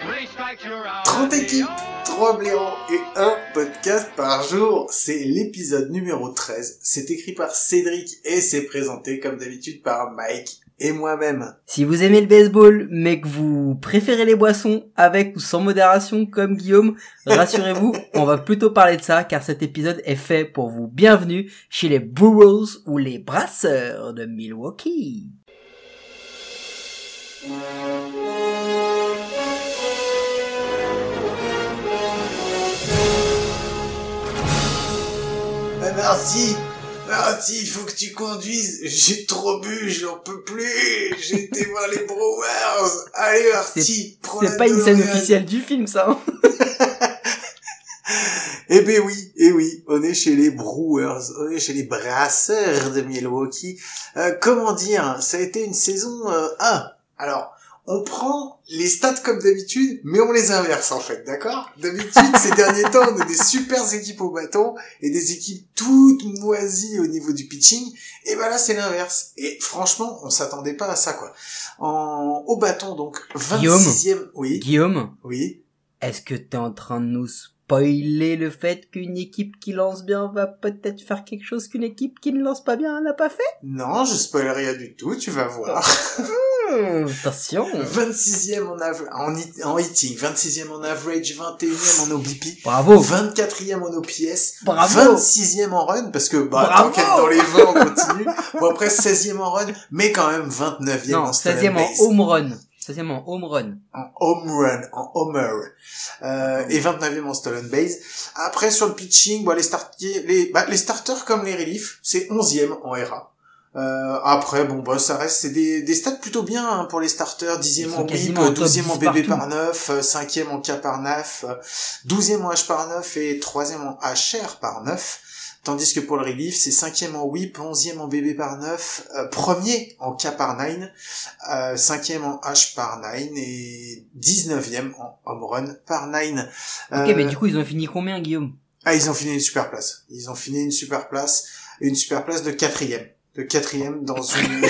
three strikes, you're out. 30 équipes, 3 blaireaux et un podcast par jour. C'est l'épisode numéro 13. C'est écrit par Cédric et c'est présenté comme d'habitude par Mike et moi-même. Si vous aimez le baseball, mais que vous préférez les boissons avec ou sans modération comme Guillaume, rassurez-vous, on va plutôt parler de ça car cet épisode est fait pour vous. Bienvenue chez les Brewers ou les Brasseurs de Milwaukee. Marty, Marty, il faut que tu conduises. J'ai trop bu, j'en peux plus. J'ai été voir les Brewers. Allez, Marty, prends C'est pas une scène officielle du film ça. hein. Eh ben oui, eh oui, on est chez les Brewers, on est chez les Brasseurs de Milwaukee. Euh, comment dire, ça a été une saison euh, 1. Alors, on prend les stats comme d'habitude, mais on les inverse en fait, d'accord? D'habitude, ces derniers temps, on a des super équipes au bâton et des équipes toutes moisies au niveau du pitching. Et ben là, c'est l'inverse. Et franchement, on s'attendait pas à ça, quoi. En, au bâton, donc, 26e... Oui, Guillaume, oui. est-ce que t'es en train de nous spoiler le fait qu'une équipe qui lance bien va peut-être faire quelque chose qu'une équipe qui ne lance pas bien n'a pas fait? Non, je spoil rien du tout, tu vas voir. Hmm, Attention. 26e en, av- en, hit- en hitting, 26e en average, 21e en OBP, Bravo. 24e en OPS, Bravo. 26e en run, parce que bah, Bravo. tant qu'être dans les 20, on continue. Bon, après 16e en run, mais quand même 29e Non, en stolen 16e en home run. 16e en home run. en home run, en homer, euh, et 29e en stolen base. Après, sur le pitching, bon, les, les, bah, les starters comme les reliefs, c'est 11e en RA. Euh, après, bon, bah, ça reste, c'est des, des stats plutôt bien hein, pour les starters. 10e Ils sont en whip, quasiment en top 12e en 10 BB partout. par 9, euh, 5e en K par 9, euh, 12e en H par 9 et 3e en HR par 9. Tandis que pour le relief, c'est 5e en whip, 11e en BB par 9, euh, premier en K par 9, euh, 5e en H par 9 et 19e en home run par 9. Ok, mais du coup, ils ont fini combien, Guillaume? Ah, ils ont fini une super place. Ils ont fini une super place, une super place de quatrième. De quatrième dans une...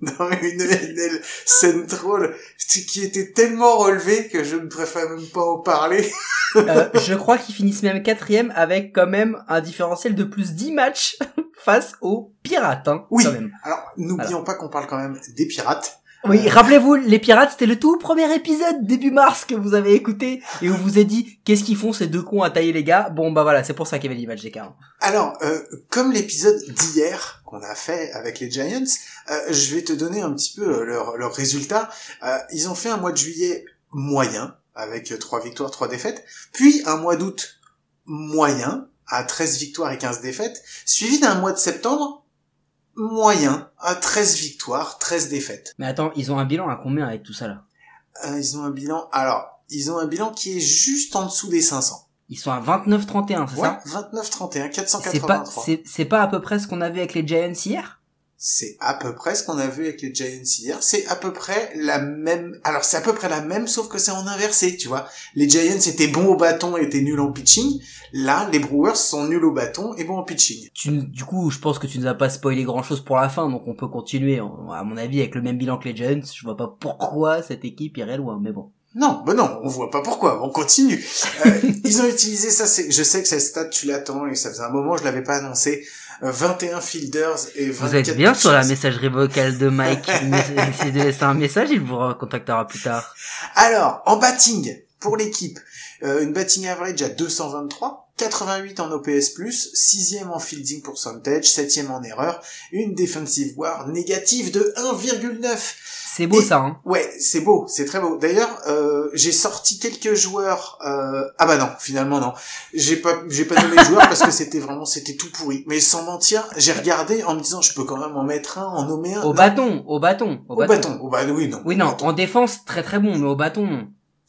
dans une NL Central qui était tellement relevée que je ne préfère même pas en parler. Euh, Je crois qu'ils finissent même quatrième avec quand même un différentiel de plus 10 matchs face aux Pirates, hein, Oui. quand même. Alors, n'oublions pas qu'on parle quand même des pirates. Oui, rappelez-vous, les Pirates, c'était le tout premier épisode début mars que vous avez écouté et où vous avez dit qu'est-ce qu'ils font ces deux cons à tailler les gars? Bon bah voilà, c'est pour ça qu'il y avait l'image d'écart. Alors, euh, comme l'épisode d'hier qu'on a fait avec les Giants, euh, je vais te donner un petit peu euh, leurs leurs résultats. Euh, ils ont fait un mois de juillet moyen, avec euh, trois victoires, trois défaites, puis un mois d'août moyen, à 13 victoires et 15 défaites, suivi d'un mois de septembre moyen, à 13 victoires, 13 défaites. Mais attends, ils ont un bilan à combien avec tout ça là? Euh, ils ont un bilan... Alors, ils ont un bilan qui est juste en dessous des 500. Ils sont à 29-31, c'est Ouais, ça? 29-31, C'est pas, 483. c'est, c'est pas à peu près ce qu'on avait avec les Giants hier? C'est à peu près ce qu'on a vu avec les Giants hier. C'est à peu près la même. Alors c'est à peu près la même, sauf que c'est en inversé, tu vois. Les Giants étaient bons au bâton et étaient nuls en pitching. Là, les Brewers sont nuls au bâton et bons en pitching. tu, Du coup, je pense que tu nous as pas spoilé grand chose pour la fin, donc on peut continuer. À mon avis, avec le même bilan que les Giants, je vois pas pourquoi cette équipe irait loin, mais bon. Non, ben non, on voit pas pourquoi. On continue. Euh, ils ont utilisé ça. C'est, je sais que cette stat tu l'attends et ça faisait un moment je l'avais pas annoncé. Euh, 21 fielders et 24 Vous êtes bien sur la messagerie vocale de Mike. Essayez de laisser un message, il vous recontactera plus tard. Alors, en batting, pour l'équipe, euh, une batting average à 223, 88 en OPS+, 6e en fielding percentage, 7e en erreur, une defensive war négative de 1,9. C'est beau Et- ça, hein Ouais, c'est beau, c'est très beau. D'ailleurs, euh, j'ai sorti quelques joueurs. Euh... Ah bah non, finalement non. J'ai pas, j'ai pas donné les joueurs parce que c'était vraiment, c'était tout pourri. Mais sans mentir, j'ai regardé en me disant, je peux quand même en mettre un, en nommer un. Au Non, bâton, au bâton, au Au bâton. bâton. Au bâton. Oui non. Oui, non, bâton. en défense, très très bon, mais au bâton, non.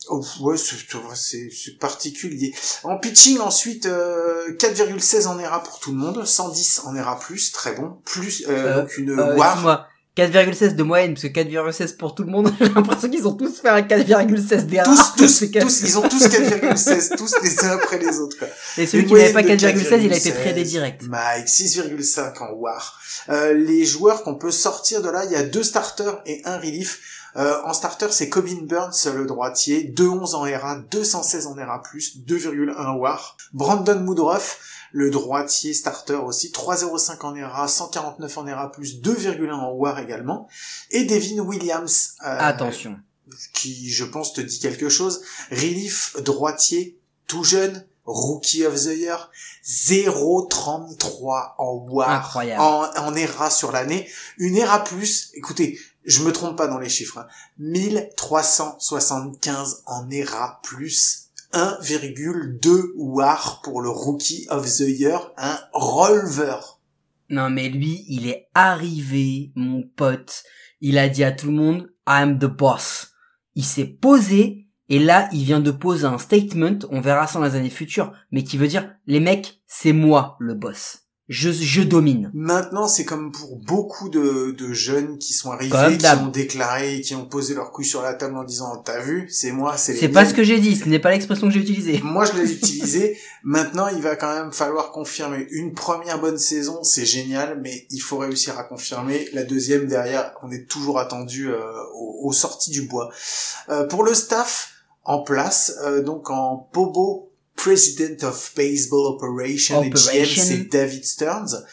Oh, ouais, c'est- c'est c'est particulier. En pitching, ensuite, euh, 4,16 en ERA pour tout le monde, 110 en ERA+, très bon. Plus, euh, Euh, donc une Euh, WAR. excuse-moi, 4,16 de moyenne, parce que 4,16 pour tout le monde, j'ai l'impression qu'ils ont tous fait un 4,16 d'erreur. Tous, tous, tous, ils ont tous 4,16, tous les uns après les autres, quoi. Et celui qui n'avait pas moyenne de 4,16, il a été 4,16. tradé direct. Mike, 6,5 en WAR. Euh, les joueurs qu'on peut sortir de là, il y a deux starters et un relief. Euh, en starter, c'est Corbin Burns, le droitier, 2,11 en ERA, 216 en ERA+, 2,1 WAR. Brandon Woodruff, le droitier starter aussi, 3,05 en ERA, 149 en ERA+, 2,1 en WAR également. Et Devin Williams, euh, Attention. qui, je pense, te dit quelque chose. Relief droitier, tout jeune, Rookie of the Year, 0,33 en WAR, Incroyable. en, en ERA sur l'année. Une ERA plus, écoutez, je me trompe pas dans les chiffres, hein, 1375 en ERA plus. 1,2 WAR pour le Rookie of the Year, un releveur. Non, mais lui, il est arrivé, mon pote. Il a dit à tout le monde, I'm the boss. Il s'est posé, et là, il vient de poser un statement, on verra ça dans les années futures, mais qui veut dire, les mecs, c'est moi le boss. Je, je domine. Maintenant, c'est comme pour beaucoup de, de jeunes qui sont arrivés, qui ont déclaré, qui ont posé leur couille sur la table en disant "T'as vu, c'est moi, c'est C'est pas miennes." ce que j'ai dit, ce n'est pas l'expression que j'ai utilisée. Moi, je l'ai utilisé. Maintenant, il va quand même falloir confirmer. Une première bonne saison, c'est génial, mais il faut réussir à confirmer. La deuxième derrière, on est toujours attendu euh, aux, aux sorties du bois. Euh, pour le staff en place, euh, donc en Bobo, President of Baseball Operation, et GM, c'est David Stearns.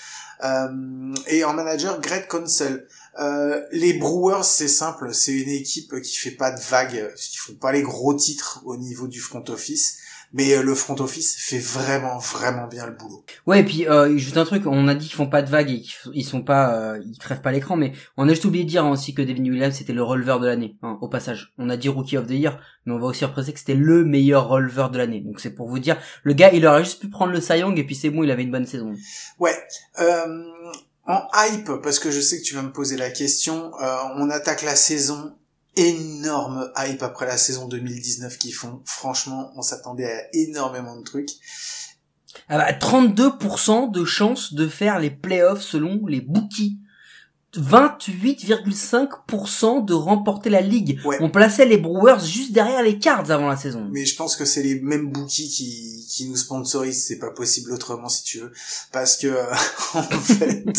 Euh, et en manager, Greg Consell. Euh, les Brewers, c'est simple, c'est une équipe qui fait pas de vagues, qui font pas les gros titres au niveau du front office, mais euh, le front office fait vraiment, vraiment bien le boulot. Ouais, et puis euh, juste un truc, on a dit qu'ils font pas de vagues et ils sont pas, euh, ils crèvent pas l'écran, mais on a juste oublié de dire aussi que Devin Williams c'était le releveur de l'année, hein, au passage. On a dit Rookie of the Year, mais on va aussi repréciser que c'était le meilleur releveur de l'année. Donc c'est pour vous dire, le gars, il aurait juste pu prendre le Young et puis c'est bon, il avait une bonne saison. Ouais. Euh, en hype, parce que je sais que tu vas me poser la question, euh, on attaque la saison énorme hype après la saison 2019 qu'ils font. Franchement, on s'attendait à énormément de trucs. Ah bah, 32% de chance de faire les playoffs selon les bookies. 28,5% de remporter la ligue. Ouais. On plaçait les Brewers juste derrière les Cards avant la saison. Mais je pense que c'est les mêmes bookies qui, qui nous sponsorisent. C'est pas possible autrement si tu veux. Parce que, euh, en fait,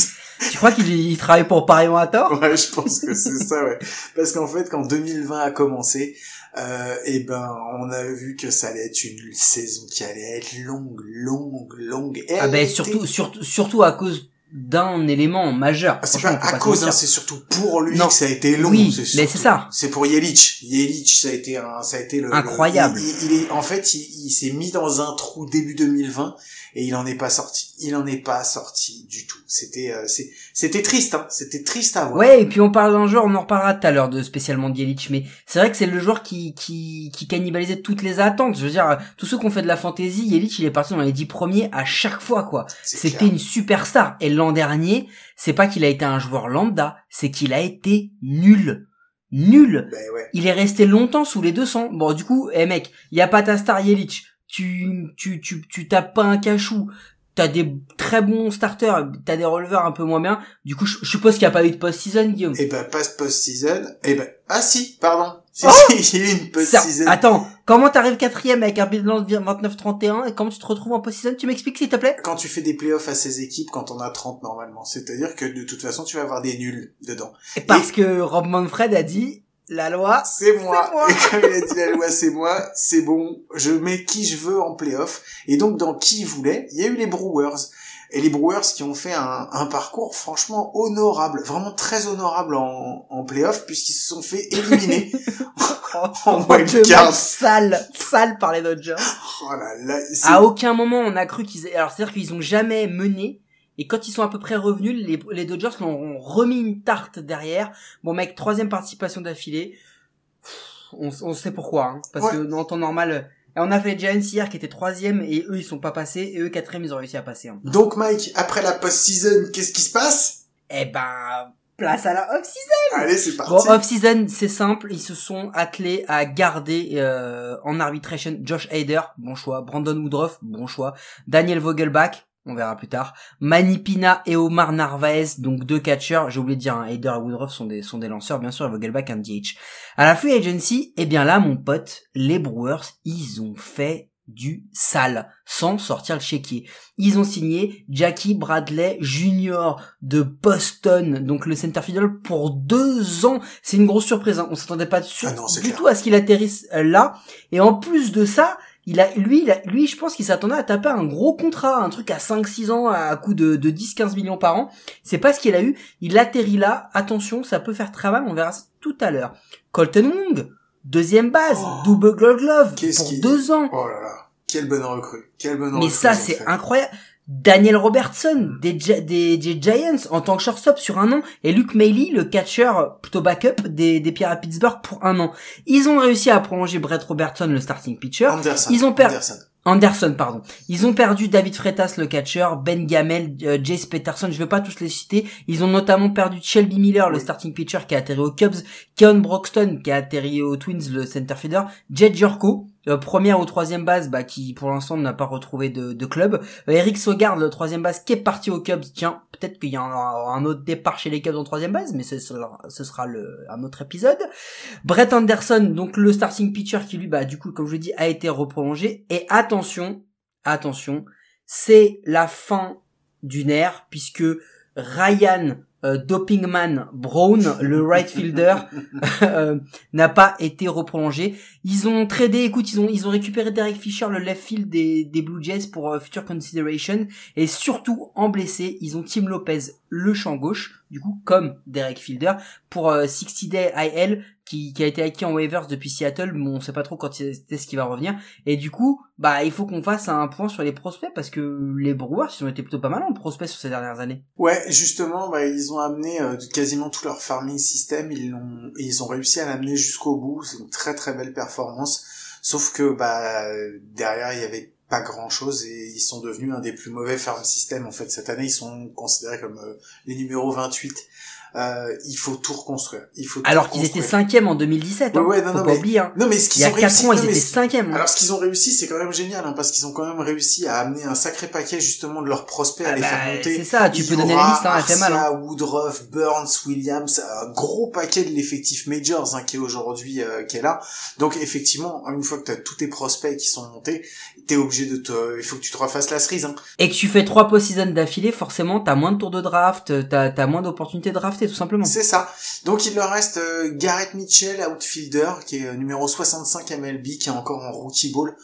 Tu crois qu'il il travaille pour Parion à tort ouais, je pense que c'est ça, ouais. Parce qu'en fait, quand 2020 a commencé, euh, et ben, on a vu que ça allait être une saison qui allait être longue, longue, longue. Ah ben surtout, surtout, surtout à cause d'un élément majeur. Ah, c'est pas à se cause, hein, c'est surtout pour lui Non. que ça a été long. Oui, mais c'est ça. C'est pour Yelich. Yelich, ça a été un, ça a été le, Incroyable. le- il, il est, en fait, il, il s'est mis dans un trou début 2020 et il en est pas sorti. Il en est pas sorti du tout. C'était, euh, c'était triste, hein. C'était triste à voir. Ouais, et puis on parle d'un joueur, on en reparlera tout à l'heure de spécialement de Yelich, mais c'est vrai que c'est le joueur qui, qui, qui cannibalisait toutes les attentes. Je veux dire, tous ceux qui ont fait de la fantasy, Yelich, il est parti dans les dix premiers à chaque fois, quoi. C'était une superstar. Et l'an dernier, c'est pas qu'il a été un joueur lambda, c'est qu'il a été nul. Nul. Ben ouais. Il est resté longtemps sous les 200. Bon, du coup, eh mec, y a pas ta star Yelich. Tu, tu, tu, tu tapes pas un cachou. T'as des très bons starters, t'as des releveurs un peu moins bien. Du coup, je, je suppose qu'il n'y a pas eu de post-season, Guillaume. Et ben, pas post-season. Et ben, ah si, pardon. Si, Oh si, il y a eu une post-season. Attends, comment t'arrives quatrième avec un bilan de 29-31 et comment tu te retrouves en post-season? Tu m'expliques s'il te plaît Quand tu fais des playoffs à ces équipes, quand on a 30 normalement. C'est-à-dire que de toute façon, tu vas avoir des nuls dedans. Et Parce que Rob Manfred a dit, la loi, C'est moi. moi. Et comme il a dit la loi, c'est moi, c'est bon. Je mets qui je veux en playoff. Et donc, dans qui il voulait, il y a eu les Brewers. Et les Brewers qui ont fait un, un parcours franchement honorable, vraiment très honorable en, en playoff, puisqu'ils se sont fait éliminer. En wildcard. sale, sale par les Dodgers. oh là là, À aucun moment on a cru qu'ils. Alors c'est-à-dire qu'ils ont jamais mené. Et quand ils sont à peu près revenus, les, les Dodgers leur ont remis une tarte derrière. Bon mec, troisième participation d'affilée. On, on sait pourquoi. Hein, parce Ouais. que dans temps normal... euh, On a fait les Giants hier qui étaient troisième et eux ils sont pas passés. Et eux quatrième ils ont réussi à passer. hein. Donc, Mike, après la post-season, qu'est-ce qui se passe? Eh ben... place à la off-season. Allez, c'est parti. Bon, off-season, c'est simple, ils se sont attelés à garder euh, en arbitration Josh Hader, bon choix, Brandon Woodruff, bon choix, Daniel Vogelbach, on verra plus tard, Manipina et Omar Narvaez, donc deux catcheurs, j'ai oublié de dire, hein, Hader et Woodruff sont des, sont des lanceurs, bien sûr, et Vogelbach un DH. À la free agency, eh bien là, mon pote, les Brewers, ils ont fait du sale, sans sortir le chéquier. Ils ont signé Jackie Bradley Jr. de Boston, donc le center fiddle pour deux ans. C'est une grosse surprise, hein. on s'attendait pas Ah non, du clair. tout à ce qu'il atterrisse euh, là. Et en plus de ça, il a, lui, il a- lui, je pense qu'il s'attendait à taper un gros contrat, un truc à 5-6 ans, à coût de, de 10-15 millions par an. C'est pas ce qu'il a eu. Il atterrit là. Attention, ça peut faire très mal. On verra ça tout à l'heure. Colton Wong, deuxième base, Oh. double gold glove pour deux ans. Oh là là. Quelle bonne recrue. Quelle bonne Mais recrue. ça, c'est incroyable. Daniel Robertson des, des, des Giants en tant que shortstop sur un an et Luke Mailey le catcher plutôt backup des, des Pirates Pittsburgh pour un an. Ils ont réussi à prolonger Brett Robertson le starting pitcher. Anderson. Ils ont perdu- Anderson. Anderson, pardon. Ils ont perdu David Freitas, le catcher, Ben Gamel, euh, Jace Peterson, je vais pas tous les citer. Ils ont notamment perdu Shelby Miller, le starting pitcher qui a atterri aux Cubs, Keon Broxton qui a atterri aux Twins, le center fielder, Jed Jurko, euh, première ou troisième base, bah, qui pour l'instant n'a pas retrouvé de, club. Euh, Eric Sogard, le troisième base, qui est parti aux Cubs. Tiens, peut-être qu'il y aura un autre départ chez les Cubs en troisième base, mais ce sera, un autre épisode. Brett Anderson, donc le starting pitcher qui lui, bah, du coup, comme je vous dis, a été reprolongé. Et attention, attention, c'est la fin d'une ère puisque Ryan Dopingman Brown, le right fielder, euh, n'a pas été reprolongé. Ils ont tradé, écoute, ils ont ils ont récupéré Derek Fisher, le left field des, des Blue Jays pour euh, future consideration, et surtout en blessé, ils ont Tim Lopez, le champ gauche, du coup comme Derek Fielder, pour euh, 60 Day IL qui, qui a été acquis en waivers depuis Seattle, mais on sait pas trop quand c'est ce qui va revenir. Et du coup, bah il faut qu'on fasse un point sur les prospects parce que les Brewers ils ont été plutôt pas mal en prospects sur ces dernières années. Ouais, justement, bah, ils ont amené euh, quasiment tout leur farming system, ils l'ont, ils ont réussi à l'amener jusqu'au bout. C'est une très très belle performance. Sauf que bah derrière il y avait pas grand chose et ils sont devenus un des plus mauvais farm systems en fait cette année. Ils sont considérés comme euh, les numéros 28. Euh, il faut tout reconstruire. Il faut tout Alors qu'ils étaient cinquième en 2017, hein. Ouais, ouais, non, faut non, pas mais- oublier. Hein. Non mais ce Il qu'ils ont 4 réussi, ans, ils non, mais étaient cinquième. hein. Alors ce qu'ils ont réussi, c'est quand même génial, hein, parce qu'ils ont quand même réussi à amener un sacré paquet justement de leurs prospects à Ah les bah, faire monter. c'est ça, tu peux donner la liste, hein, fait mal. Hein. Woodruff, Burns, Williams, un gros paquet de l'effectif majors hein, qui est aujourd'hui euh, qui est là. Donc effectivement, une fois que tu as tous tes prospects qui sont montés, t'es obligé de te, il faut que tu te refasses la cerise. Hein. Et que tu fais trois post-season d'affilée, forcément, t'as moins de tours de draft, t'as as moins d'opportunités de drafter, C'est ça. Donc il leur reste euh, Garrett Mitchell, outfielder, qui est euh, numéro 65 MLB, qui est encore en rookie ball.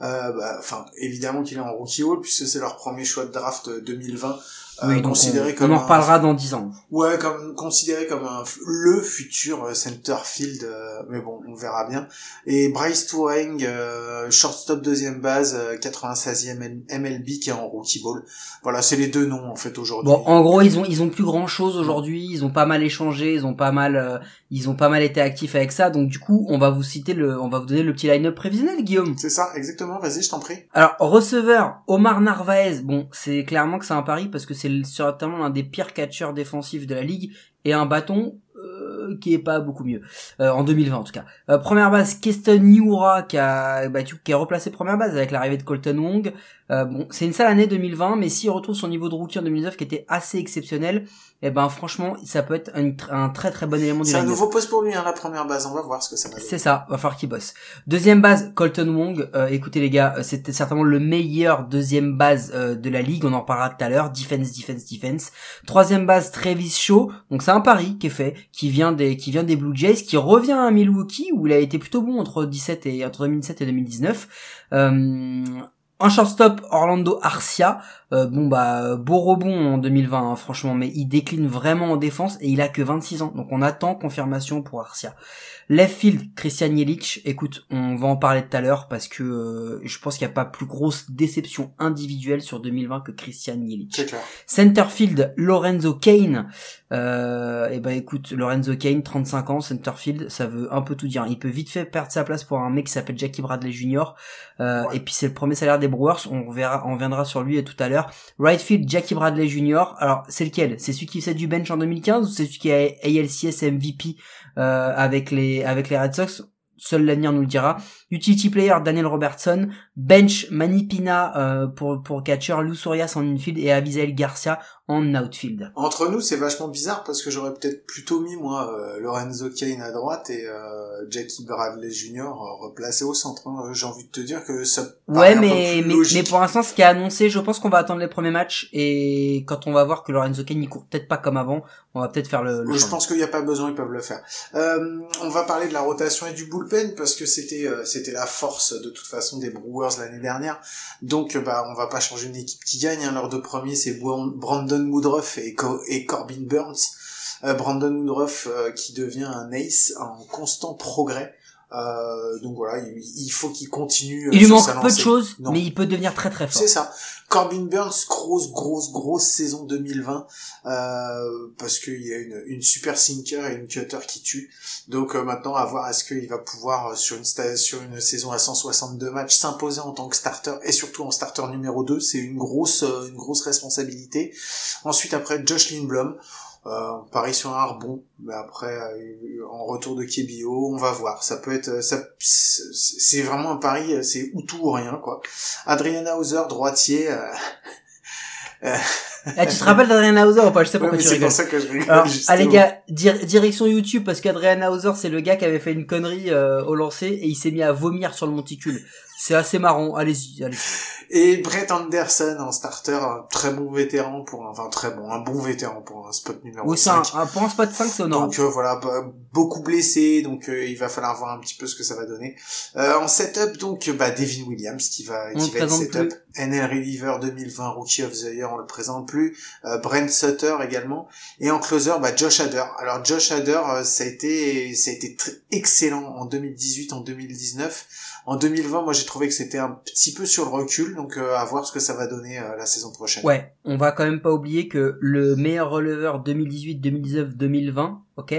Euh, bah, Enfin, évidemment qu'il est en rookie ball puisque c'est leur premier choix de draft euh, 2020. Euh, Oui, on, considéré on comme en un- reparlera dans 10 ans. Ouais, comme considéré comme un, le futur euh, center field, euh, mais bon, on verra bien. Et Bryce Touring, euh, shortstop deuxième base, euh, 96e M- MLB qui est en rookie ball. Voilà, c'est les deux noms en fait aujourd'hui. Bon, en gros, ils ont ils ont plus grand chose aujourd'hui. Ils ont pas mal échangé, ils ont pas mal euh, ils ont pas mal été actifs avec ça. Donc du coup, on va vous citer le, on va vous donner le petit line-up prévisionnel, Guillaume. C'est ça, exactement. Vas-y, je t'en prie. Alors receveur Omar Narvaez, bon, c'est clairement que c'est un pari parce que c'est le- certainement l'un des pires catcheurs défensifs de la ligue. Et un bâton euh, qui est pas beaucoup mieux Euh, en 2020 en tout cas. Euh, première base Keston Niura qui a bah, qui a replacé première base avec l'arrivée de Colton Wong. Euh, bon, c'est une sale année 2020, mais s'il retrouve son niveau de rookie en 2019 qui était assez exceptionnel, eh ben franchement, ça peut être un, un très très bon élément du C'est un nouveau poste pour lui, hein, la première base. On va voir ce que ça va. C'est ça, va falloir qu'il bosse. Deuxième base, Colton Wong. Euh, écoutez les gars, euh, c'était certainement le meilleur deuxième base euh, de la ligue. On en reparlera tout à l'heure. Defense, defense, defense. Troisième base, Travis Shaw. Donc c'est un pari qui est fait, qui vient des, qui vient des Blue Jays, qui revient à Milwaukee où il a été plutôt bon entre 17 et entre 2017 et 2019. Euh, en shortstop, Orlando Arcia. Euh, bon bah beau rebond en 2020 hein, franchement, mais il décline vraiment en défense et il a que 26 ans. Donc on attend confirmation pour Arcia. Left field, Christian Yelich. Écoute, on va en parler tout à l'heure parce que euh, je pense qu'il n'y a pas plus grosse déception individuelle sur 2020 que Christian Yelich. C'est clair. Centerfield, Lorenzo Kane. Euh, et ben écoute, Lorenzo Kane, 35 ans, centerfield, ça veut un peu tout dire. Il peut vite fait perdre sa place pour un mec qui s'appelle Jackie Bradley Jr. Euh, Ouais. Et puis c'est le premier salaire des Brewers, on verra, on reviendra sur lui tout à l'heure. Right field, Jackie Bradley Jr. Alors, c'est lequel? C'est celui qui fait du bench en 2015 ou c'est celui qui est ALCS MVP euh, avec les avec les Red Sox? Seul l'avenir nous le dira. Utility player Daniel Robertson, bench Manipina euh, pour pour catcher, Lou Sorias en infield et Abizael Garcia en outfield. Entre nous, c'est vachement bizarre parce que j'aurais peut-être plutôt mis moi euh, Lorenzo Kane à droite et euh, Jackie Bradley Jr. replacé au centre. hein. J'ai envie de te dire que ça. Ouais, mais, mais pour l'instant, ce qui est annoncé, je pense qu'on va attendre les premiers matchs et quand on va voir que Lorenzo Kane il court peut-être pas comme avant, on va peut-être faire le. le Je pense qu'il n'y a pas besoin, ils peuvent le faire. Euh, on va parler de la rotation et du bullpen parce que c'était euh, c'était la force de toute façon des Brewers l'année dernière. Donc bah on va pas changer une équipe qui gagne. Hein. Leurs deux premiers c'est Brandon Woodruff et, Co- et Corbin Burns. Euh, Brandon Woodruff euh, qui devient un ace en constant progrès. Euh, donc voilà, il, il faut qu'il continue. Il lui manque peu de choses, mais il peut devenir très très fort. C'est ça. Corbin Burns, grosse, grosse, grosse saison 2020, euh, parce qu'il y a une, super sinker et une cutter qui tue. Donc euh, maintenant, à voir est-ce qu'il va pouvoir, euh, sur une, sur une saison à 162 matchs, s'imposer en tant que starter, et surtout en starter numéro 2. C'est une grosse, euh, une grosse responsabilité. Ensuite, après, Josh Lindblom. Euh, on parie sur un rebond, mais après euh, en retour de Kebio, on va voir. Ça peut être, ça, c'est c'est vraiment un pari, euh, c'est ou tout ou rien quoi. Adriana Hauser, droitier. euh, Ah, tu te rappelles d'Adrian Hauser ou pas? Je sais ouais, pourquoi mais tu c'est rigoles. pour ça que je rigole. Alors, ah les gars, dir- direction YouTube parce qu'Adrian Hauser c'est le gars qui avait fait une connerie euh, au lancer et il s'est mis à vomir sur le monticule. C'est assez marrant. Allez-y, allez. Et Brett Anderson en starter, un très bon vétéran pour, un- enfin très bon, un bon vétéran pour un spot numéro Oui, c'est un, 5. un pour un spot 5 c'est honorable. Donc euh, voilà, bah, beaucoup blessé, donc euh, il va falloir voir un petit peu ce que ça va donner. Euh, en setup, donc bah, Devin Williams qui va, On qui va être setup. NL Reliever 2020 Rookie of the Year, on le présente plus. Brent Sutter également. Et en closer, bah, Josh Hader. Alors Josh Hader, ça a été, ça a été tr- excellent en 2018, en 2019. En 2020, moi j'ai trouvé que c'était un petit peu sur le recul, donc euh, à voir ce que ça va donner euh, la saison prochaine. Ouais, on va quand même pas oublier que le meilleur releveur 2018, 2019, 2020, ok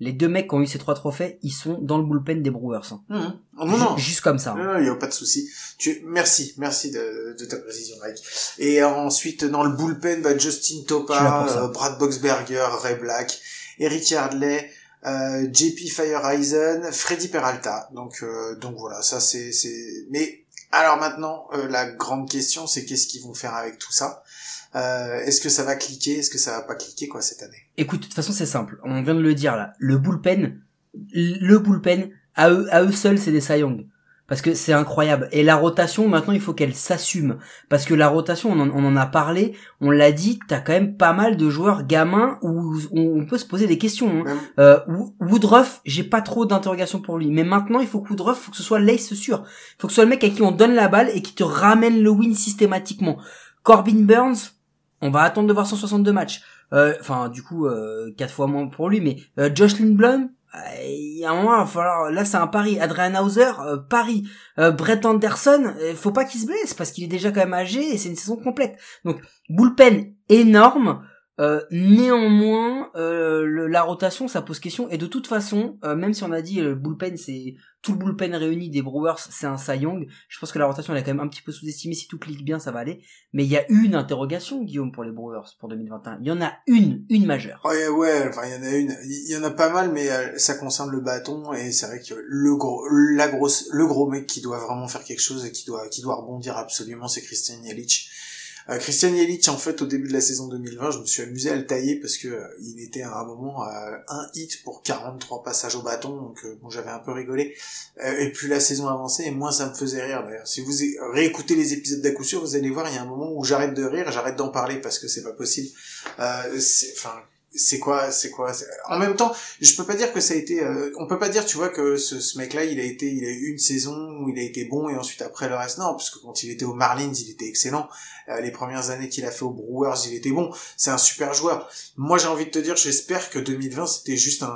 Les deux mecs qui ont eu ces trois trophées, ils sont dans le bullpen des Brewers. hein. Mhm. Oh, non, non, Ju- Juste comme ça. hein. Il n'y a pas de souci. Tu, merci, merci de, de ta précision, Mike. Et ensuite, dans le bullpen, bah, Justin Topa, euh, Brad Boxberger, Ray Black, Eric Yardley, euh, JP Fireeisen, Freddy Peralta. Donc, euh, donc voilà, ça c'est, c'est. Mais alors maintenant, euh, la grande question, c'est qu'est-ce qu'ils vont faire avec tout ça? Euh, Est-ce que ça va cliquer? Est-ce que ça va pas cliquer quoi cette année? Écoute, de toute façon, c'est simple. On vient de le dire là. Le bullpen, le bullpen, à eux, à eux seuls, c'est des Young. Parce que c'est incroyable. Et la rotation, maintenant, il faut qu'elle s'assume. Parce que la rotation, on en, on en a parlé, on l'a dit, t'as quand même pas mal de joueurs gamins où on, on peut se poser des questions. hein. Euh, Wo- Woodruff, j'ai pas trop d'interrogations pour lui. Mais maintenant, il faut que Woodruff, faut que ce soit l'ace sûr. Il faut que ce soit le mec à qui on donne la balle et qui te ramène le win systématiquement. Corbin Burns, on va attendre de voir 162 matchs. Euh, Enfin, du coup, euh, quatre fois moins pour lui. Mais euh, Josh Lindblom, il y a un moment, il va falloir... Là, c'est un pari. Adrian Hauser, euh, pari. Euh, Brett Anderson, euh, faut pas qu'il se blesse parce qu'il est déjà quand même âgé et c'est une saison complète. Donc, bullpen énorme. Euh, néanmoins, euh, le- la rotation, ça pose question. Et de toute façon, euh, même si on a dit euh, le bullpen, c'est tout le bullpen réuni des Brewers, c'est un Cy Young. Je pense que la rotation elle est quand même un petit peu sous-estimée. Si tout clique bien, ça va aller. Mais il y a une interrogation, Guillaume, pour les Brewers pour 2021. Il y en a une, une majeure. Ouais, ouais, enfin, il y en a une, il y en a pas mal, mais euh, ça concerne le bâton, et c'est vrai que le gros, la grosse, le gros mec qui doit vraiment faire quelque chose et qui doit, qui doit rebondir absolument, c'est Christian Yelich. Euh, Christian Yelich, en fait, au début de la saison 2020, je me suis amusé à le tailler parce que euh, il était à un moment un hit pour 43 passages au bâton, donc euh, j'avais un peu rigolé. Et plus la saison avançait, et moins ça me faisait rire. D'ailleurs, si vous réécoutez les épisodes d'à vous allez voir, il y a un moment où j'arrête de rire, j'arrête d'en parler parce que c'est pas possible. Enfin, c'est quoi, c'est quoi En même temps, je peux pas dire que ça a été. euh, on peut pas dire, tu vois, que ce, ce mec-là, il a été, il a eu une saison où il a été bon et ensuite après le reste, non, parce que quand il était aux Marlins, il était excellent. Euh, les premières années qu'il a fait aux Brewers, il était bon. C'est un super joueur. Moi, j'ai envie de te dire, j'espère que 2020, c'était juste un,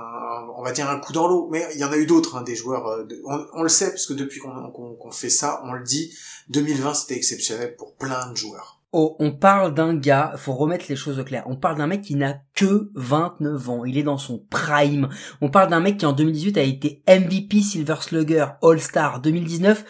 on va dire un coup dans l'eau. Mais il y en a eu d'autres, hein, des joueurs. euh, on, on le sait parce que depuis qu'on qu'on- qu'on fait ça, on le dit. 2020, c'était exceptionnel pour plein de joueurs. Oh, on parle d'un gars, faut remettre les choses au clair. On parle d'un mec qui n'a que 29 ans. Il est dans son prime. On parle d'un mec qui en 2018 a été MVP Silver Slugger All-Star 2019.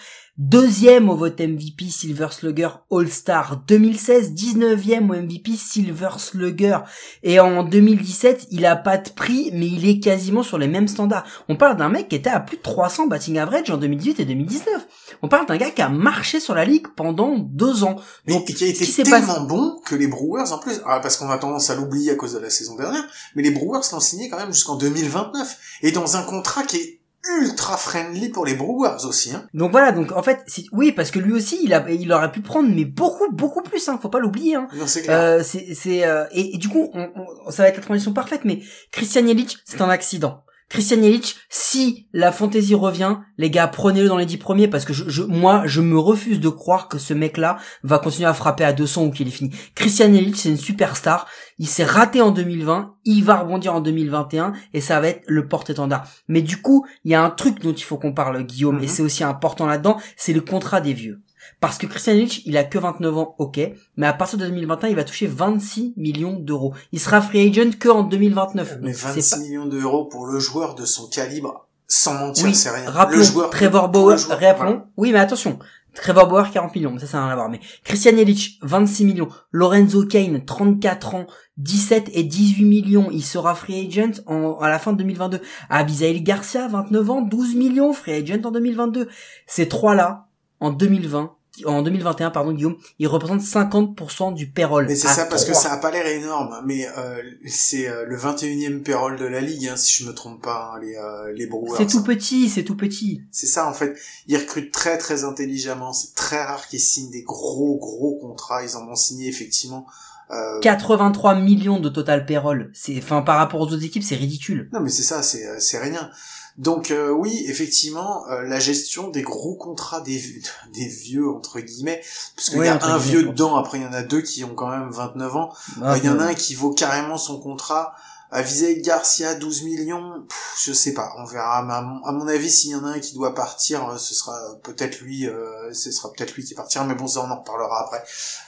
Deuxième au vote MVP Silver Slugger All-Star 2016, 19e au MVP Silver Slugger. Et en 2017, il a pas de prix, mais il est quasiment sur les mêmes standards. On parle d'un mec qui était à plus de 300 batting average en 2018 et 2019. On parle d'un gars qui a marché sur la ligue pendant deux ans. Mais Donc, qui a été qui tellement passé- bon que les Brewers, en plus, ah, parce qu'on a tendance à l'oublier à cause de la saison dernière, mais les Brewers l'ont signé quand même jusqu'en 2029. Et dans un contrat qui est ultra friendly pour les Brewers aussi, hein. Donc voilà, donc en fait, oui, parce que lui aussi, il a, il aurait pu prendre, mais beaucoup, beaucoup plus, hein, faut pas l'oublier, hein. Non, c'est clair. Euh, c'est, c'est, euh, et, et du coup, on, on- ça va être la transition parfaite, mais Christian Yelich, c'est un accident. Christian Yelich, si la fantaisie revient, les gars, prenez-le dans les dix premiers parce que je, je- moi, je me refuse de croire que ce mec-là va continuer à frapper à 200 ou qu'il est fini. Christian Yelich, c'est une superstar. Il s'est raté en 2020, il va rebondir en 2021 et ça va être le porte-étendard. Mais du coup, il y a un truc dont il faut qu'on parle, Guillaume, Mhm. et c'est aussi important là-dedans, c'est le contrat des vieux. Parce que Christian Yelich, il a que 29 ans, ok, mais à partir de 2021, il va toucher 26 millions d'euros. Il sera free agent que en 2029. mais Donc, c'est 26 pas- millions d'euros pour le joueur de son calibre, sans mentir, Oui, c'est rien. rappelons, le joueur, Trevor Bauer, joueur, rappelons, voilà. oui, mais attention, Trevor Bauer, 40 millions, ça, ça n'a rien à voir, mais Christian Yelich, 26 millions, Lorenzo Kane, 34 ans, 17 et 18 millions, il sera free agent en, à la fin de 2022. Abisail Garcia, 29 ans, 12 millions, free agent en 2022. Ces trois-là, en 2020, en 2021, pardon, Guillaume, ils représentent 50% du payroll. Mais c'est ça, parce que ça a pas l'air énorme, mais euh, c'est euh, le 21e payroll de la ligue, hein, si je me trompe pas, hein, les, euh, les Brewers. C'est tout petit, c'est tout petit. C'est ça en fait. Ils recrutent très très intelligemment. C'est très rare qu'ils signent des gros gros contrats. Ils en ont signé effectivement. Euh... 83 millions de total payroll. C'est, enfin, par rapport aux autres équipes, c'est ridicule. Non mais c'est ça, c'est euh, c'est rien. Donc euh, oui, effectivement, euh, la gestion des gros contrats des des vieux entre guillemets, parce qu'il Oui, y a un vieux dedans. Après il y en a deux qui ont quand même 29 ans. Ah, Euh, Il y en a un qui vaut carrément son contrat. Avisé Garcia, 12 millions, je sais pas, on verra. Mais à mon, à mon avis, s'il y en a un qui doit partir, euh, ce sera peut-être lui, euh, ce sera peut-être lui qui partira. Mais bon, ça on en reparlera après.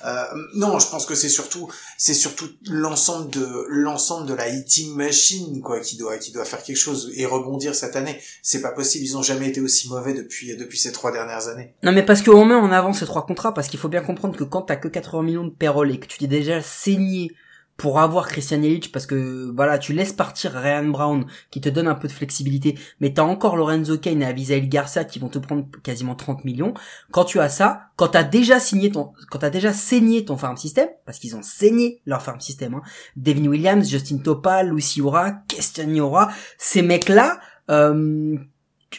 Euh, non, je pense que c'est surtout, c'est surtout l'ensemble de l'ensemble de la hitting machine quoi qui doit qui doit faire quelque chose et rebondir cette année. C'est pas possible, ils ont jamais été aussi mauvais depuis depuis ces trois dernières années. Non mais parce qu'on met en avant ces trois contrats, parce qu'il faut bien comprendre que quand t'as que 80 millions de payroll et que tu t'es déjà saigné pour avoir Christian Yelich, parce que voilà, tu laisses partir Ryan Brown qui te donne un peu de flexibilité, mais t'as encore Lorenzo Kane et Abisail Garcia qui vont te prendre quasiment 30 millions. Quand tu as ça, quand t'as déjà signé ton, quand t'as déjà saigné ton farm system, parce qu'ils ont saigné leur farm system, hein, Devin Williams, Justin Topal, Lucy Ora, Keston Yora, ces mecs-là, euh,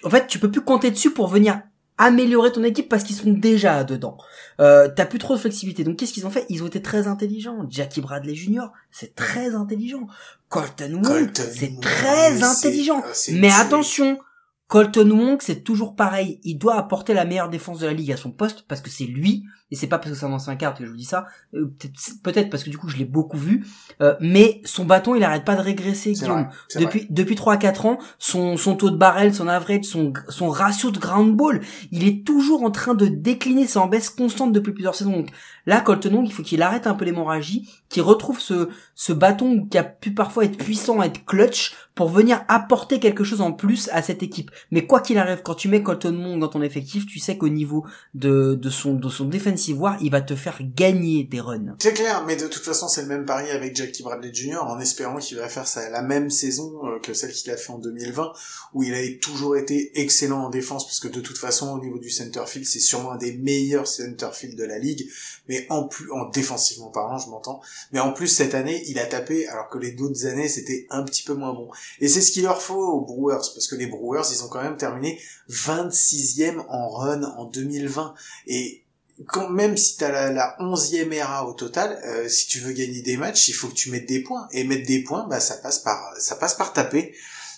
en fait, tu peux plus compter dessus pour venir améliorer ton équipe parce qu'ils sont déjà dedans. Euh, t'as plus trop de flexibilité. Donc qu'est-ce qu'ils ont fait? Ils ont été très intelligents. Jackie Bradley Jr. c'est très intelligent. Colton Wong, c'est très intelligent. c'est Mais attention, Colton Wong, c'est toujours pareil. Il doit apporter la meilleure défense de la ligue à son poste parce que c'est lui. Et c'est pas parce que c'est un ancien carte que je vous dis ça. Euh, peut-être- Peut-être parce que du coup je l'ai beaucoup vu. Euh, mais son bâton, il arrête pas de régresser, Guillaume. vrai, c'est vrai. Depuis depuis trois quatre ans, son son taux de barrel, son average, son son ratio de ground ball, il est toujours en train de décliner, c'est en baisse constante depuis plusieurs saisons. Donc là, Colton Wong, il faut qu'il arrête un peu l'hémorragie, qu'il retrouve ce ce bâton qui a pu parfois être puissant, être clutch pour venir apporter quelque chose en plus à cette équipe. Mais quoi qu'il arrive, quand tu mets Colton Wong dans ton effectif, tu sais qu'au niveau de de son de son il va te faire gagner des runs. C'est clair, mais de toute façon, c'est le même pari avec Jackie Bradley Jr. en espérant qu'il va faire la même saison euh, que celle qu'il a fait en 2020, où il a toujours été excellent en défense, parce que de toute façon, au niveau du centerfield, c'est sûrement un des meilleurs centerfield de la ligue, mais en plus, en défensivement parlant, je m'entends, mais en plus, cette année, il a tapé, alors que les d'autres années, c'était un petit peu moins bon. Et c'est ce qu'il leur faut aux Brewers, parce que les Brewers, ils ont quand même terminé 26e en run en 2020, et quand même si t'as la, la 11e ERA au total, euh, si tu veux gagner des matchs, il faut que tu mettes des points. Et mettre des points, bah ça passe par ça passe par taper.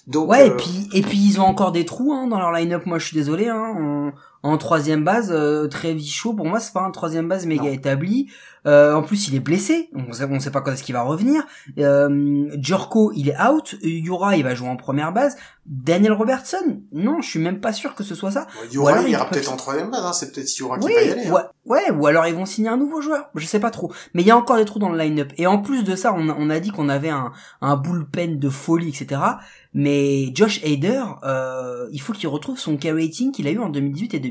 Donc Ouais, euh, et puis et puis ils ont encore des trous hein, dans leur line-up. Moi, je suis désolé. Hein, en troisième base, euh, très chaud. Pour moi, c'est pas un troisième base méga Non. établi. Euh, en plus, il est blessé. On sait, on sait pas quand est-ce qu'il va revenir. Euh, il est out. Yura, il va jouer en première base. Daniel Robertson, non, je suis même pas sûr que ce soit ça. Yura, alors, il ira peut-être en troisième base, hein, c'est peut-être Yura qui Oui, va y aller. hein. ouais, Ouais, ou alors ils vont signer un nouveau joueur, je sais pas trop. Mais il y a encore des trous dans le line-up. Et en plus de ça, on a, on a dit qu'on avait un, un bullpen de folie, etc. Mais Josh Hader, euh, il faut qu'il retrouve son K-rating qu'il a eu en 2018 et 2019.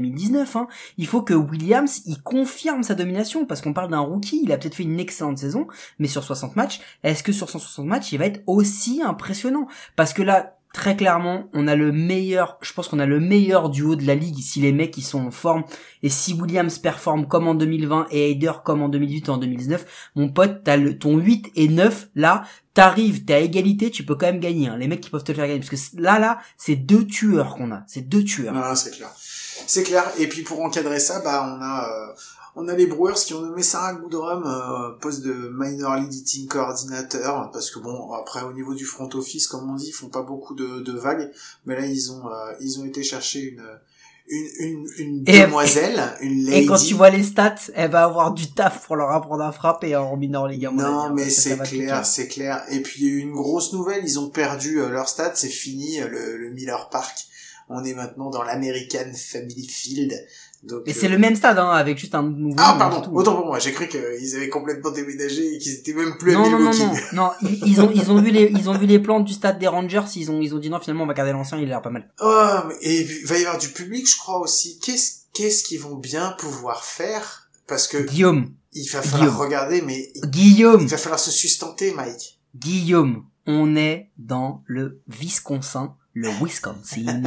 Hein. Il faut que Williams, il confirme sa domination, parce qu'on parle d'un rookie, il a peut-être fait une excellente saison, mais sur 60 matchs, est-ce que sur 160 matchs, il va être aussi impressionnant? Parce que là, très clairement, on a le meilleur, je pense qu'on a le meilleur duo de la ligue si les mecs ils sont en forme et si Williams performe comme en 2020 et Hader comme en 2018 et en 2019, mon pote, t'as le, ton 8 et 9 là, t'arrives, t'es à égalité, tu peux quand même gagner. Hein. Les mecs qui peuvent te faire gagner parce que là là, c'est deux tueurs qu'on a, c'est deux tueurs. Non, c'est clair. C'est clair. Et puis pour encadrer ça, bah on a euh, on a les Brewers qui ont nommé Sarah Goodrum euh, poste de minor league hitting coordinateur parce que bon après au niveau du front office comme on dit ils font pas beaucoup de, de vagues mais là ils ont euh, ils ont été chercher une une une, une demoiselle une lady Et quand tu vois les stats, elle va avoir du taf pour leur apprendre à frapper en minor league. à mon avis, non hein, mais c'est clair c'est clair et puis il y a eu une grosse nouvelle ils ont perdu euh, leur stade c'est fini euh, le, le Miller Park on est maintenant dans l'American Family Field donc Et euh, c'est le même stade, hein, avec juste un nouveau. ah pardon tout. autant pour moi j'ai cru qu'ils avaient complètement déménagé et qu'ils étaient même plus à non, non, non, Milwaukee non, non, ils, ils ont, ils ont vu les, ils ont vu les plans du stade des Rangers, ils ont, ils ont dit non, finalement, on va garder l'ancien, il a l'air pas mal. Oh, et il va y avoir du public, je crois aussi. Qu'est-ce qu'est-ce qu'ils vont bien pouvoir faire? Parce que Guillaume, il va falloir Guillaume. regarder, mais il Guillaume, va falloir se sustenter, Mike. Guillaume, on est dans le Wisconsin, le Wisconsin.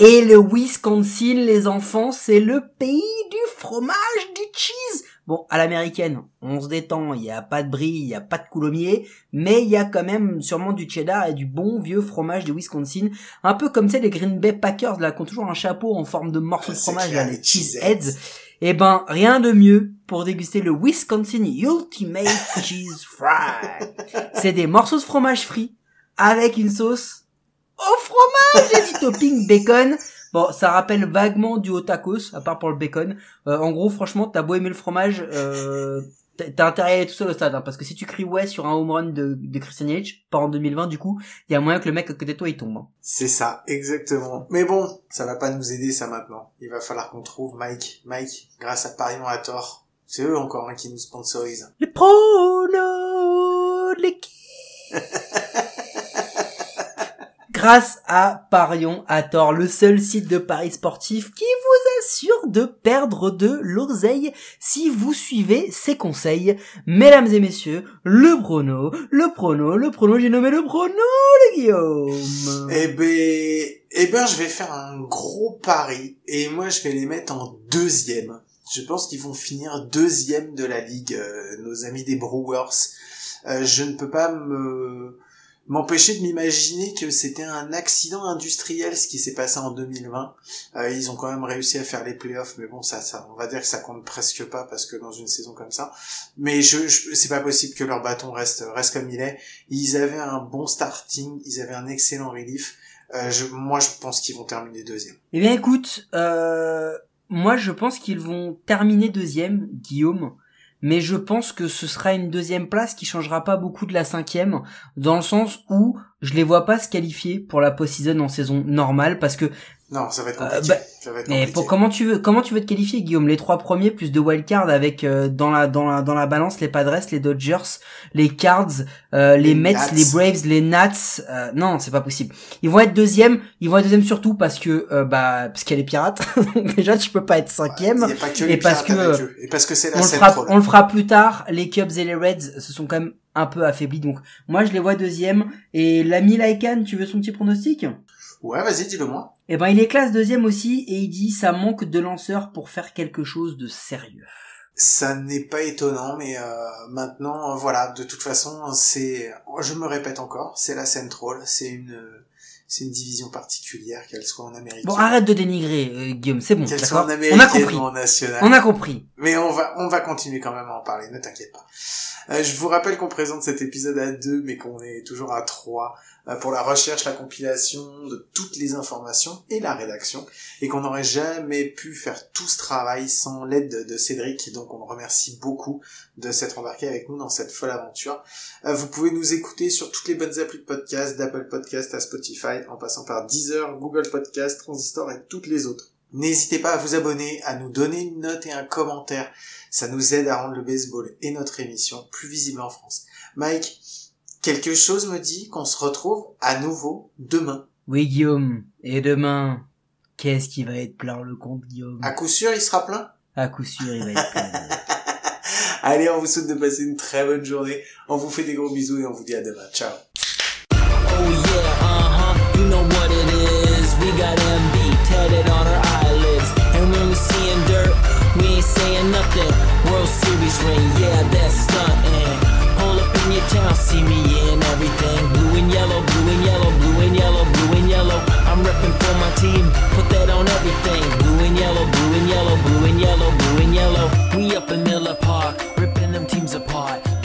Et le Wisconsin, les enfants, c'est le pays du fromage, du cheese. Bon, à l'américaine, on se détend, il n'y a pas de brie, il n'y a pas de coulommiers, mais il y a quand même sûrement du cheddar et du bon vieux fromage du Wisconsin. Un peu comme c'est les Green Bay Packers, là, qui ont toujours un chapeau en forme de morceau de fromage, là, les cheeseheads. Eh ben, rien de mieux pour déguster le Wisconsin Ultimate Cheese Fry. C'est des morceaux de fromage frit avec une sauce au fromage et du topping bacon. Bon, ça rappelle vaguement du hot tacos, à part pour le bacon. Euh, en gros, franchement, t'as beau aimer le fromage, euh, t'as- intérêt à aller tout seul au stade, hein, parce que si tu cries ouais sur un home run de, de Christian Yates, pas en 2020 du coup, il y a moyen que le mec à côté de toi il tombe. hein. C'est ça, exactement. Mais bon, ça va pas nous aider, ça, maintenant. Il va falloir qu'on trouve Mike. Mike, grâce à Parion à tort. C'est eux encore hein, qui nous sponsorisent. Les pronos de l'équipe. Grâce à Parion à tort, le seul site de paris sportif qui vous assure de perdre de l'oseille si vous suivez ses conseils. Mesdames et messieurs, le prono, le prono, le prono, j'ai nommé le prono de Guillaume. Eh ben, eh ben, je vais faire un gros pari et moi je vais les mettre en deuxième. Je pense qu'ils vont finir deuxième de la ligue, euh, nos amis des Brewers. Euh, je ne peux pas me m'empêcher de m'imaginer que c'était un accident industriel ce qui s'est passé en 2020. Euh, ils ont quand même réussi à faire les playoffs, mais bon, ça, ça, on va dire que ça compte presque pas parce que dans une saison comme ça. Mais je, je c'est pas possible que leur bâton reste reste comme il est. Ils avaient un bon starting, ils avaient un excellent relief. Euh, moi, je pense qu'ils vont terminer deuxième. Eh bien écoute, euh, moi je pense qu'ils vont terminer deuxième, Guillaume, mais je pense que ce sera une deuxième place qui changera pas beaucoup de la cinquième, dans le sens où je les vois pas se qualifier pour la post-season en saison normale, parce que Non, ça va être Euh, compliqué. bah, ça va être mais pour comment tu veux comment tu veux te qualifier Guillaume? Les trois premiers plus de wildcard avec euh, dans la dans la dans la balance les Padres les Dodgers les Cards euh, les, Les Mets Nats. les Braves les Nats euh, non c'est pas possible. Ils vont être deuxième ils vont être deuxième surtout parce que euh, bah parce qu'il y a les pirates. Donc déjà tu peux pas être cinquième. pas que et les parce que. Et parce que c'est la on le fera on le fera plus tard. Les Cubs et les Reds se sont quand même un peu affaiblis. Donc moi je les vois deuxième et l'ami Laikan tu veux son petit pronostic? Ouais, vas-y, dis-le moi. eh ben, il est classe deuxième aussi, et il dit, ça manque de lanceurs pour faire quelque chose de sérieux. Ça n'est pas étonnant, mais euh, maintenant, euh, voilà, de toute façon, c'est, je me répète encore, c'est la Central, c'est une, c'est une division particulière, qu'elle soit en Amérique. Bon, arrête de dénigrer, euh, Guillaume, c'est bon, Qu'elle soit en On Amérique a compris, ou en national. on a compris. Mais on va, on va continuer quand même à en parler, ne t'inquiète pas. Euh, je vous rappelle qu'on présente cet épisode à deux, mais qu'on est toujours à trois euh, pour la recherche, la compilation de toutes les informations et la rédaction, et qu'on n'aurait jamais pu faire tout ce travail sans l'aide de, Cédric, donc on le remercie beaucoup de s'être embarqué avec nous dans cette folle aventure. Euh, vous pouvez nous écouter sur toutes les bonnes applis de podcast, d'Apple Podcast à Spotify, en passant par Deezer, Google Podcast, Transistor et toutes les autres. N'hésitez pas à vous abonner, à nous donner une note et un commentaire. Ça nous aide à rendre le baseball et notre émission plus visible en France. Mike, quelque chose me dit qu'on se retrouve à nouveau demain. Oui, Guillaume. Et demain, qu'est-ce qui va être plein le compte, Guillaume? À coup sûr, il sera plein? À coup sûr, il va être plein. Allez, on vous souhaite de passer une très bonne journée. On vous fait des gros bisous et on vous dit à demain. Ciao. Oh yeah, uh-huh, you know what it is. We got MB tatted on our eyelids. And when we seeing dirt, we ain't saying nothing. World Series ring, yeah, that's stuntin'. your town, see me in everything. Blue and yellow, blue and yellow, blue and yellow, blue and yellow. I'm reppin' for my team, put that on everything. Blue and yellow, blue and yellow, blue and yellow, blue and yellow. We up in Miller Park, ripping them teams apart.